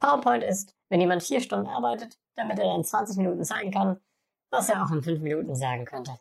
PowerPoint ist, wenn jemand vier Stunden arbeitet, damit er dann 20 Minuten zeigen kann, was er auch in fünf Minuten sagen könnte.